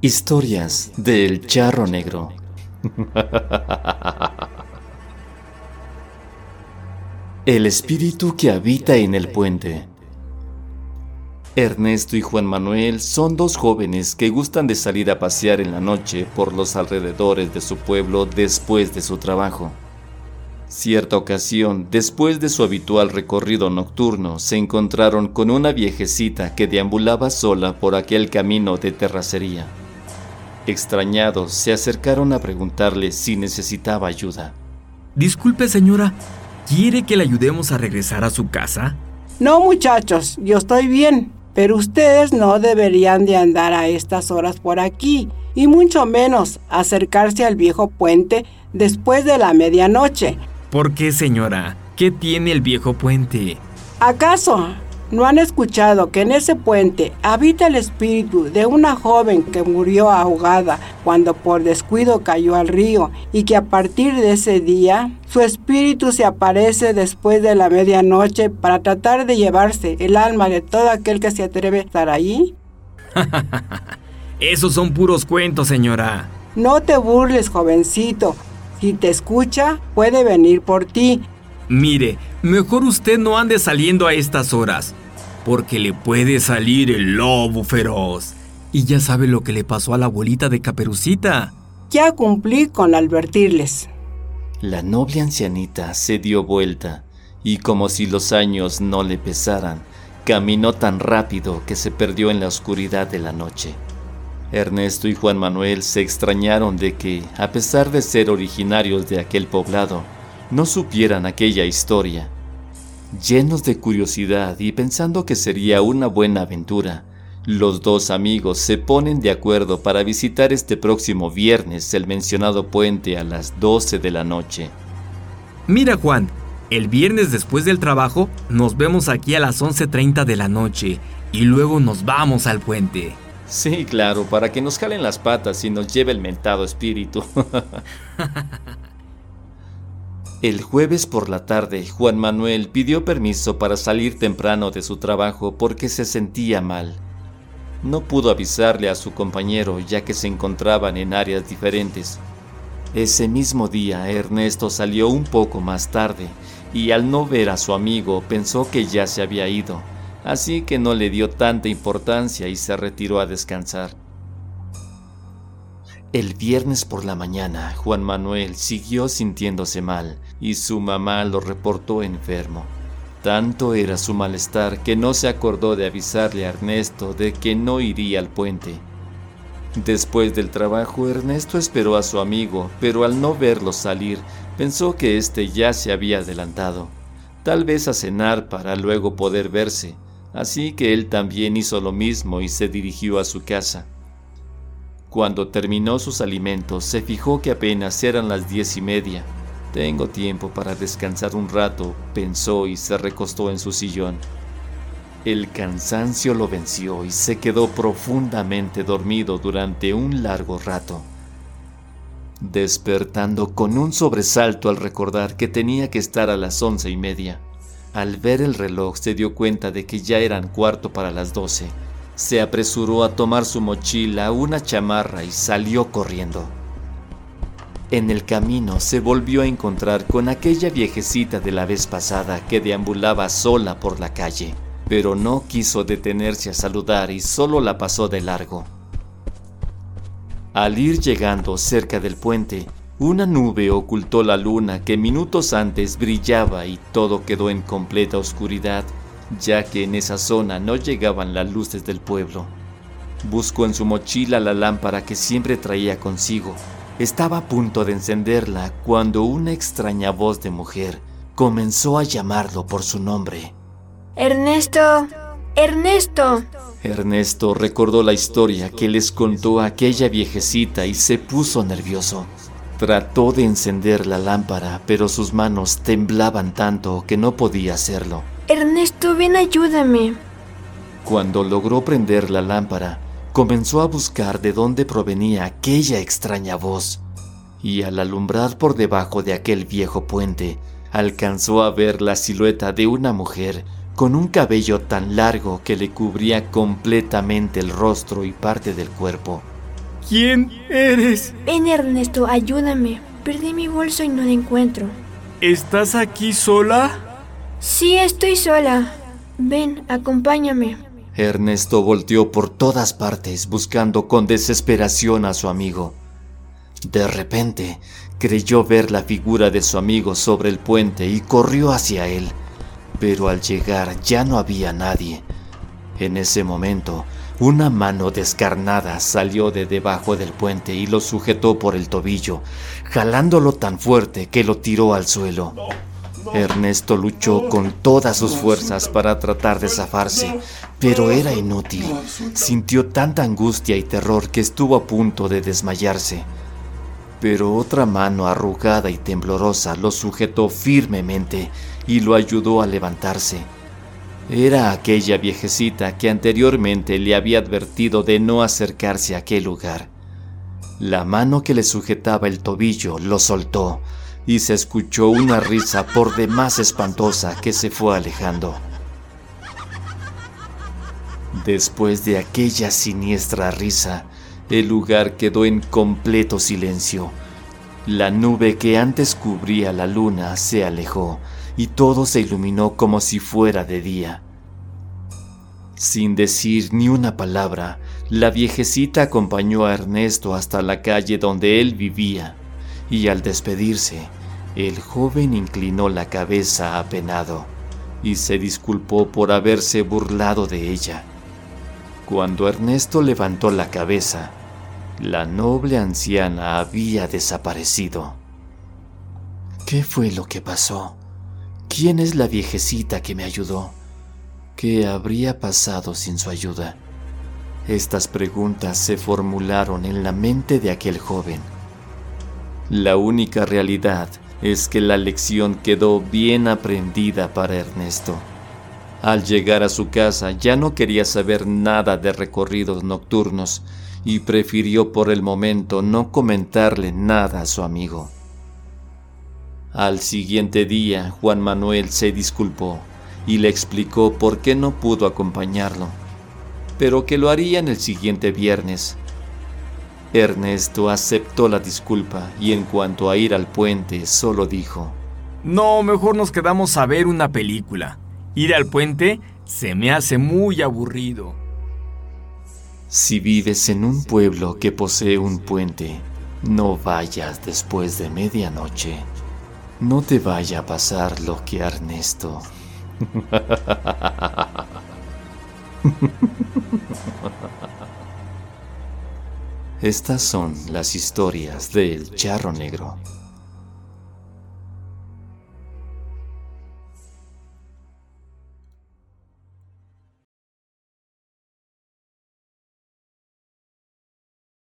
Historias del Charro Negro. El espíritu que habita en el puente. Ernesto y Juan Manuel son dos jóvenes que gustan de salir a pasear en la noche por los alrededores de su pueblo después de su trabajo. Cierta ocasión, después de su habitual recorrido nocturno, se encontraron con una viejecita que deambulaba sola por aquel camino de terracería. Extrañados, se acercaron a preguntarle si necesitaba ayuda. Disculpe señora, ¿quiere que le ayudemos a regresar a su casa? No muchachos, yo estoy bien, pero ustedes no deberían de andar a estas horas por aquí, y mucho menos acercarse al viejo puente después de la medianoche. ¿Por qué, señora? ¿Qué tiene el viejo puente? ¿Acaso no han escuchado que en ese puente habita el espíritu de una joven que murió ahogada cuando por descuido cayó al río y que a partir de ese día su espíritu se aparece después de la medianoche para tratar de llevarse el alma de todo aquel que se atreve a estar allí? Esos son puros cuentos, señora. No te burles, jovencito. Si te escucha, puede venir por ti. Mire, mejor usted no ande saliendo a estas horas, porque le puede salir el lobo feroz. Y ya sabe lo que le pasó a la abuelita de Caperucita. Ya cumplí con advertirles. La noble ancianita se dio vuelta y como si los años no le pesaran, caminó tan rápido que se perdió en la oscuridad de la noche. Ernesto y Juan Manuel se extrañaron de que, a pesar de ser originarios de aquel poblado, no supieran aquella historia. Llenos de curiosidad y pensando que sería una buena aventura, los dos amigos se ponen de acuerdo para visitar este próximo viernes el mencionado puente a las 12 de la noche. Mira Juan, el viernes después del trabajo nos vemos aquí a las 11.30 de la noche y luego nos vamos al puente. Sí, claro, para que nos jalen las patas y nos lleve el mentado espíritu. el jueves por la tarde, Juan Manuel pidió permiso para salir temprano de su trabajo porque se sentía mal. No pudo avisarle a su compañero ya que se encontraban en áreas diferentes. Ese mismo día Ernesto salió un poco más tarde y al no ver a su amigo pensó que ya se había ido así que no le dio tanta importancia y se retiró a descansar. El viernes por la mañana, Juan Manuel siguió sintiéndose mal y su mamá lo reportó enfermo. Tanto era su malestar que no se acordó de avisarle a Ernesto de que no iría al puente. Después del trabajo, Ernesto esperó a su amigo, pero al no verlo salir, pensó que éste ya se había adelantado, tal vez a cenar para luego poder verse, Así que él también hizo lo mismo y se dirigió a su casa. Cuando terminó sus alimentos, se fijó que apenas eran las diez y media. Tengo tiempo para descansar un rato, pensó y se recostó en su sillón. El cansancio lo venció y se quedó profundamente dormido durante un largo rato, despertando con un sobresalto al recordar que tenía que estar a las once y media. Al ver el reloj se dio cuenta de que ya eran cuarto para las doce. Se apresuró a tomar su mochila, una chamarra y salió corriendo. En el camino se volvió a encontrar con aquella viejecita de la vez pasada que deambulaba sola por la calle, pero no quiso detenerse a saludar y solo la pasó de largo. Al ir llegando cerca del puente, una nube ocultó la luna que minutos antes brillaba y todo quedó en completa oscuridad, ya que en esa zona no llegaban las luces del pueblo. Buscó en su mochila la lámpara que siempre traía consigo. Estaba a punto de encenderla cuando una extraña voz de mujer comenzó a llamarlo por su nombre. Ernesto, Ernesto. Ernesto recordó la historia que les contó aquella viejecita y se puso nervioso. Trató de encender la lámpara, pero sus manos temblaban tanto que no podía hacerlo. Ernesto, ven, ayúdame. Cuando logró prender la lámpara, comenzó a buscar de dónde provenía aquella extraña voz, y al alumbrar por debajo de aquel viejo puente, alcanzó a ver la silueta de una mujer con un cabello tan largo que le cubría completamente el rostro y parte del cuerpo. ¿Quién eres? Ven, Ernesto, ayúdame. Perdí mi bolso y no lo encuentro. ¿Estás aquí sola? Sí, estoy sola. Ven, acompáñame. Ernesto volteó por todas partes buscando con desesperación a su amigo. De repente creyó ver la figura de su amigo sobre el puente y corrió hacia él, pero al llegar ya no había nadie. En ese momento, una mano descarnada salió de debajo del puente y lo sujetó por el tobillo, jalándolo tan fuerte que lo tiró al suelo. Ernesto luchó con todas sus fuerzas para tratar de zafarse, pero era inútil. Sintió tanta angustia y terror que estuvo a punto de desmayarse. Pero otra mano arrugada y temblorosa lo sujetó firmemente y lo ayudó a levantarse. Era aquella viejecita que anteriormente le había advertido de no acercarse a aquel lugar. La mano que le sujetaba el tobillo lo soltó y se escuchó una risa por demás espantosa que se fue alejando. Después de aquella siniestra risa, el lugar quedó en completo silencio. La nube que antes cubría la luna se alejó y todo se iluminó como si fuera de día. Sin decir ni una palabra, la viejecita acompañó a Ernesto hasta la calle donde él vivía y al despedirse, el joven inclinó la cabeza apenado y se disculpó por haberse burlado de ella. Cuando Ernesto levantó la cabeza, la noble anciana había desaparecido. ¿Qué fue lo que pasó? ¿Quién es la viejecita que me ayudó? ¿Qué habría pasado sin su ayuda? Estas preguntas se formularon en la mente de aquel joven. La única realidad es que la lección quedó bien aprendida para Ernesto. Al llegar a su casa ya no quería saber nada de recorridos nocturnos y prefirió por el momento no comentarle nada a su amigo. Al siguiente día Juan Manuel se disculpó y le explicó por qué no pudo acompañarlo, pero que lo haría en el siguiente viernes Ernesto aceptó la disculpa y en cuanto a ir al puente solo dijo, No, mejor nos quedamos a ver una película. Ir al puente se me hace muy aburrido. Si vives en un pueblo que posee un puente, no vayas después de medianoche. No te vaya a pasar lo que a Ernesto. Estas son las historias del charro negro.